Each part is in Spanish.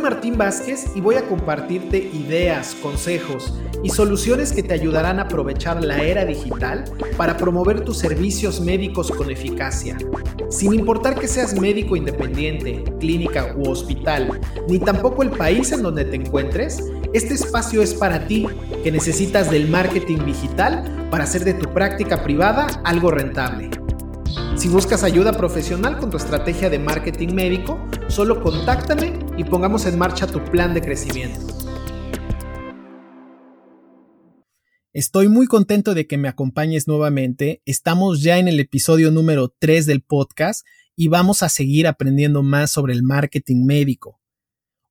Martín Vázquez y voy a compartirte ideas, consejos y soluciones que te ayudarán a aprovechar la era digital para promover tus servicios médicos con eficacia. Sin importar que seas médico independiente, clínica u hospital, ni tampoco el país en donde te encuentres, este espacio es para ti que necesitas del marketing digital para hacer de tu práctica privada algo rentable. Si buscas ayuda profesional con tu estrategia de marketing médico, solo contáctame y pongamos en marcha tu plan de crecimiento. Estoy muy contento de que me acompañes nuevamente. Estamos ya en el episodio número 3 del podcast y vamos a seguir aprendiendo más sobre el marketing médico.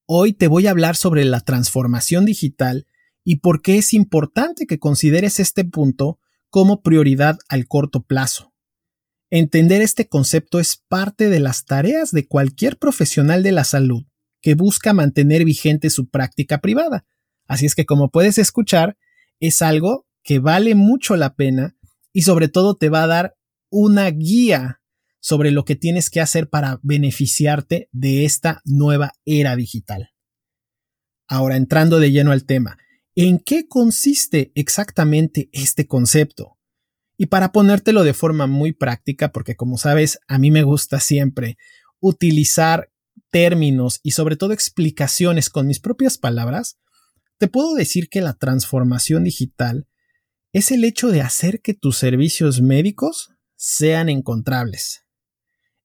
Hoy te voy a hablar sobre la transformación digital y por qué es importante que consideres este punto como prioridad al corto plazo. Entender este concepto es parte de las tareas de cualquier profesional de la salud que busca mantener vigente su práctica privada. Así es que como puedes escuchar, es algo que vale mucho la pena y sobre todo te va a dar una guía sobre lo que tienes que hacer para beneficiarte de esta nueva era digital. Ahora entrando de lleno al tema, ¿en qué consiste exactamente este concepto? Y para ponértelo de forma muy práctica, porque como sabes, a mí me gusta siempre utilizar términos y sobre todo explicaciones con mis propias palabras, te puedo decir que la transformación digital es el hecho de hacer que tus servicios médicos sean encontrables.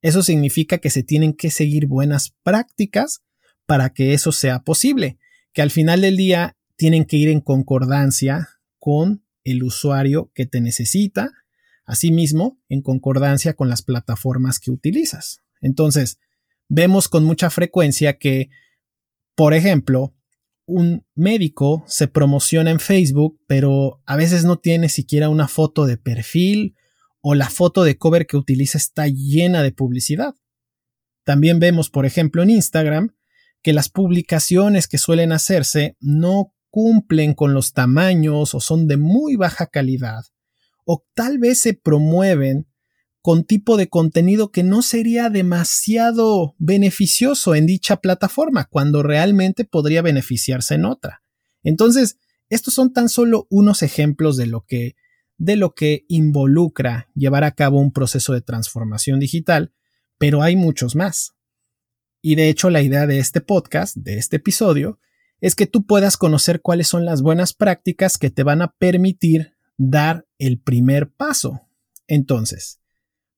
Eso significa que se tienen que seguir buenas prácticas para que eso sea posible, que al final del día tienen que ir en concordancia con el usuario que te necesita, asimismo en concordancia con las plataformas que utilizas. Entonces, vemos con mucha frecuencia que, por ejemplo, un médico se promociona en Facebook, pero a veces no tiene siquiera una foto de perfil o la foto de cover que utiliza está llena de publicidad. También vemos, por ejemplo, en Instagram, que las publicaciones que suelen hacerse no cumplen con los tamaños o son de muy baja calidad, o tal vez se promueven con tipo de contenido que no sería demasiado beneficioso en dicha plataforma, cuando realmente podría beneficiarse en otra. Entonces, estos son tan solo unos ejemplos de lo que de lo que involucra llevar a cabo un proceso de transformación digital, pero hay muchos más. Y de hecho, la idea de este podcast, de este episodio, es que tú puedas conocer cuáles son las buenas prácticas que te van a permitir dar el primer paso. Entonces,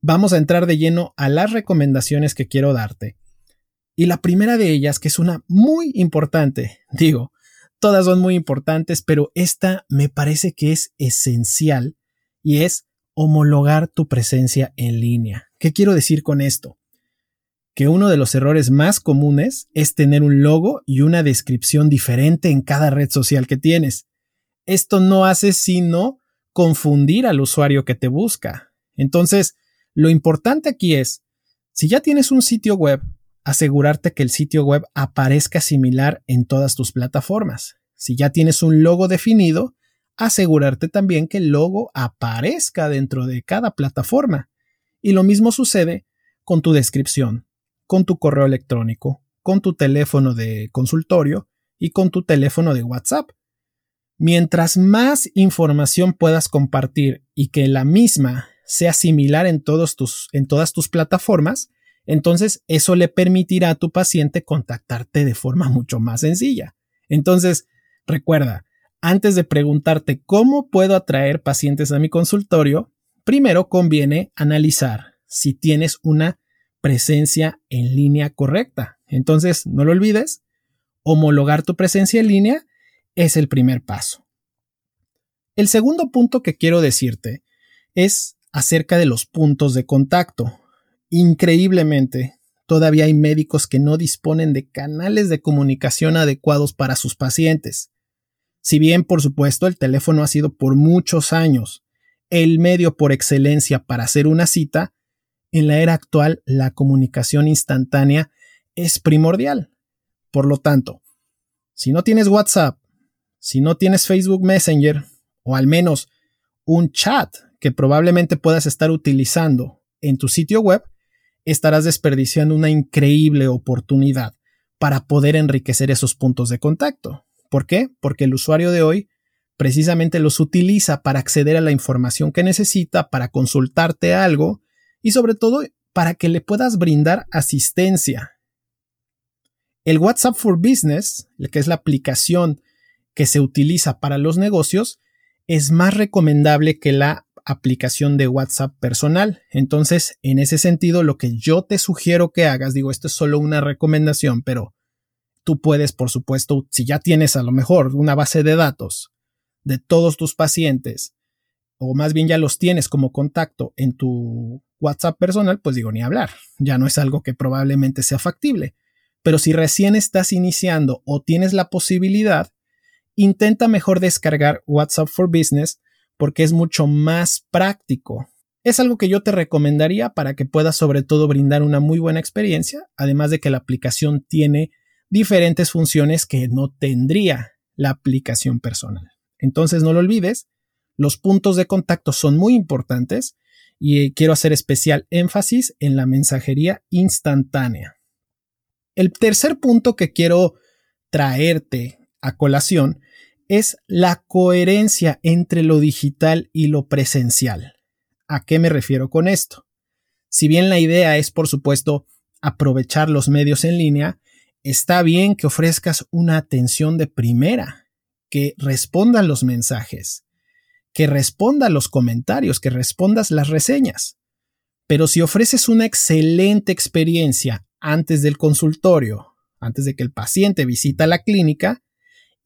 vamos a entrar de lleno a las recomendaciones que quiero darte. Y la primera de ellas, que es una muy importante, digo, todas son muy importantes, pero esta me parece que es esencial y es homologar tu presencia en línea. ¿Qué quiero decir con esto? que uno de los errores más comunes es tener un logo y una descripción diferente en cada red social que tienes. Esto no hace sino confundir al usuario que te busca. Entonces, lo importante aquí es, si ya tienes un sitio web, asegurarte que el sitio web aparezca similar en todas tus plataformas. Si ya tienes un logo definido, asegurarte también que el logo aparezca dentro de cada plataforma. Y lo mismo sucede con tu descripción con tu correo electrónico, con tu teléfono de consultorio y con tu teléfono de WhatsApp. Mientras más información puedas compartir y que la misma sea similar en, todos tus, en todas tus plataformas, entonces eso le permitirá a tu paciente contactarte de forma mucho más sencilla. Entonces, recuerda, antes de preguntarte cómo puedo atraer pacientes a mi consultorio, primero conviene analizar si tienes una presencia en línea correcta. Entonces, no lo olvides, homologar tu presencia en línea es el primer paso. El segundo punto que quiero decirte es acerca de los puntos de contacto. Increíblemente, todavía hay médicos que no disponen de canales de comunicación adecuados para sus pacientes. Si bien, por supuesto, el teléfono ha sido por muchos años el medio por excelencia para hacer una cita, en la era actual la comunicación instantánea es primordial. Por lo tanto, si no tienes WhatsApp, si no tienes Facebook Messenger, o al menos un chat que probablemente puedas estar utilizando en tu sitio web, estarás desperdiciando una increíble oportunidad para poder enriquecer esos puntos de contacto. ¿Por qué? Porque el usuario de hoy precisamente los utiliza para acceder a la información que necesita, para consultarte algo y sobre todo para que le puedas brindar asistencia. El WhatsApp for Business, que es la aplicación que se utiliza para los negocios, es más recomendable que la aplicación de WhatsApp personal. Entonces, en ese sentido, lo que yo te sugiero que hagas, digo, esto es solo una recomendación, pero tú puedes, por supuesto, si ya tienes a lo mejor una base de datos de todos tus pacientes, o más bien ya los tienes como contacto en tu WhatsApp personal, pues digo, ni hablar, ya no es algo que probablemente sea factible. Pero si recién estás iniciando o tienes la posibilidad, intenta mejor descargar WhatsApp for Business porque es mucho más práctico. Es algo que yo te recomendaría para que puedas sobre todo brindar una muy buena experiencia, además de que la aplicación tiene diferentes funciones que no tendría la aplicación personal. Entonces no lo olvides, los puntos de contacto son muy importantes y quiero hacer especial énfasis en la mensajería instantánea. El tercer punto que quiero traerte a colación es la coherencia entre lo digital y lo presencial. ¿A qué me refiero con esto? Si bien la idea es, por supuesto, aprovechar los medios en línea, está bien que ofrezcas una atención de primera, que respondan los mensajes, que respondan los comentarios, que respondas las reseñas. Pero si ofreces una excelente experiencia antes del consultorio, antes de que el paciente visita la clínica,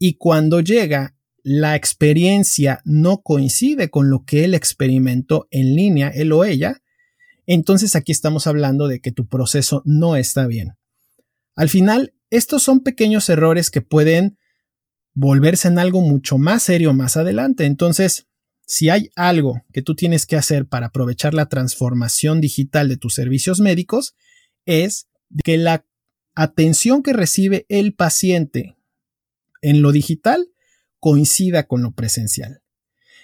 y cuando llega, la experiencia no coincide con lo que él experimentó en línea, él o ella, entonces aquí estamos hablando de que tu proceso no está bien. Al final, estos son pequeños errores que pueden volverse en algo mucho más serio más adelante. Entonces, si hay algo que tú tienes que hacer para aprovechar la transformación digital de tus servicios médicos, es que la atención que recibe el paciente en lo digital coincida con lo presencial.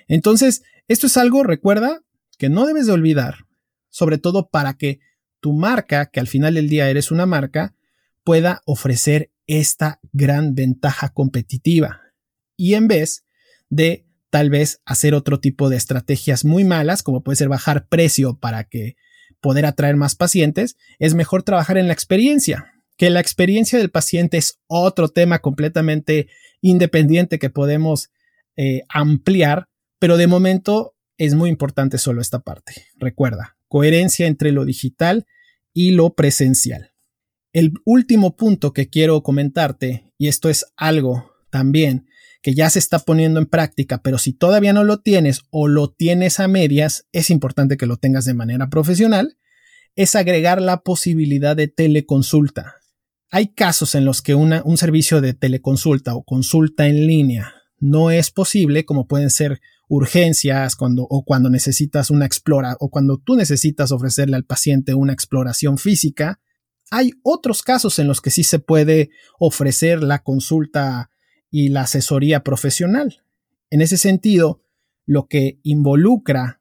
Entonces, esto es algo, recuerda, que no debes de olvidar, sobre todo para que tu marca, que al final del día eres una marca, pueda ofrecer esta gran ventaja competitiva. Y en vez de tal vez hacer otro tipo de estrategias muy malas, como puede ser bajar precio para que poder atraer más pacientes, es mejor trabajar en la experiencia que la experiencia del paciente es otro tema completamente independiente que podemos eh, ampliar, pero de momento es muy importante solo esta parte. Recuerda, coherencia entre lo digital y lo presencial. El último punto que quiero comentarte, y esto es algo también que ya se está poniendo en práctica, pero si todavía no lo tienes o lo tienes a medias, es importante que lo tengas de manera profesional, es agregar la posibilidad de teleconsulta. Hay casos en los que un servicio de teleconsulta o consulta en línea no es posible, como pueden ser urgencias cuando, o cuando necesitas una explora o cuando tú necesitas ofrecerle al paciente una exploración física. Hay otros casos en los que sí se puede ofrecer la consulta y la asesoría profesional. En ese sentido, lo que involucra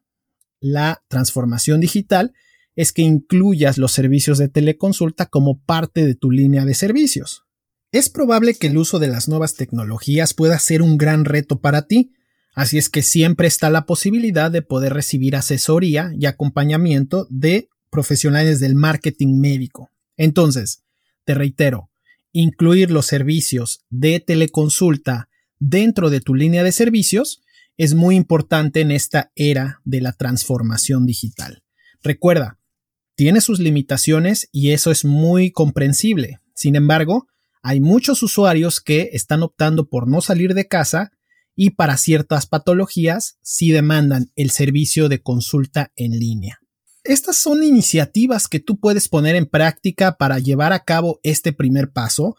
la transformación digital es que incluyas los servicios de teleconsulta como parte de tu línea de servicios. Es probable que el uso de las nuevas tecnologías pueda ser un gran reto para ti, así es que siempre está la posibilidad de poder recibir asesoría y acompañamiento de profesionales del marketing médico. Entonces, te reitero, incluir los servicios de teleconsulta dentro de tu línea de servicios es muy importante en esta era de la transformación digital. Recuerda, tiene sus limitaciones y eso es muy comprensible. Sin embargo, hay muchos usuarios que están optando por no salir de casa y para ciertas patologías sí demandan el servicio de consulta en línea. Estas son iniciativas que tú puedes poner en práctica para llevar a cabo este primer paso.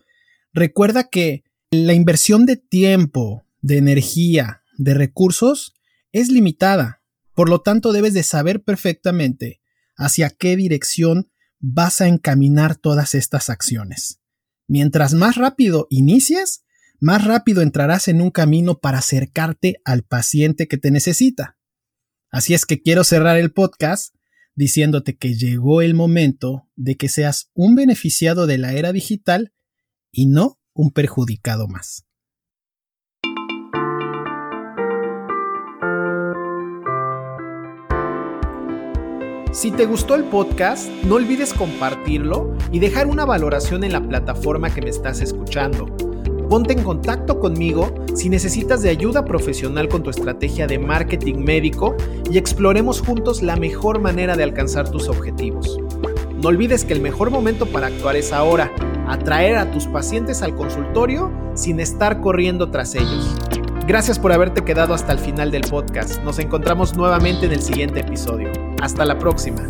Recuerda que la inversión de tiempo, de energía, de recursos es limitada. Por lo tanto, debes de saber perfectamente hacia qué dirección vas a encaminar todas estas acciones. Mientras más rápido inicies, más rápido entrarás en un camino para acercarte al paciente que te necesita. Así es que quiero cerrar el podcast diciéndote que llegó el momento de que seas un beneficiado de la era digital y no un perjudicado más. Si te gustó el podcast, no olvides compartirlo y dejar una valoración en la plataforma que me estás escuchando. Ponte en contacto conmigo si necesitas de ayuda profesional con tu estrategia de marketing médico y exploremos juntos la mejor manera de alcanzar tus objetivos. No olvides que el mejor momento para actuar es ahora, atraer a tus pacientes al consultorio sin estar corriendo tras ellos. Gracias por haberte quedado hasta el final del podcast. Nos encontramos nuevamente en el siguiente episodio. Hasta la próxima.